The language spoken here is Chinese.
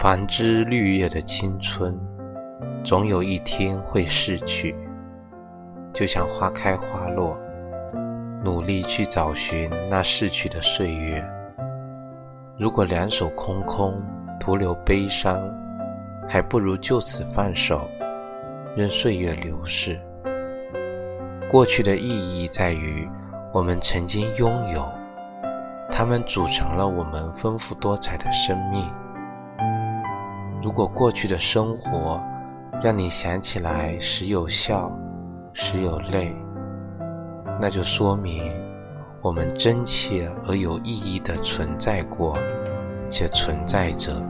繁枝绿叶的青春，总有一天会逝去。就像花开花落，努力去找寻那逝去的岁月。如果两手空空，徒留悲伤，还不如就此放手，任岁月流逝。过去的意义在于，我们曾经拥有，它们组成了我们丰富多彩的生命。如果过去的生活让你想起来时有笑，时有泪，那就说明我们真切而有意义的存在过，且存在着。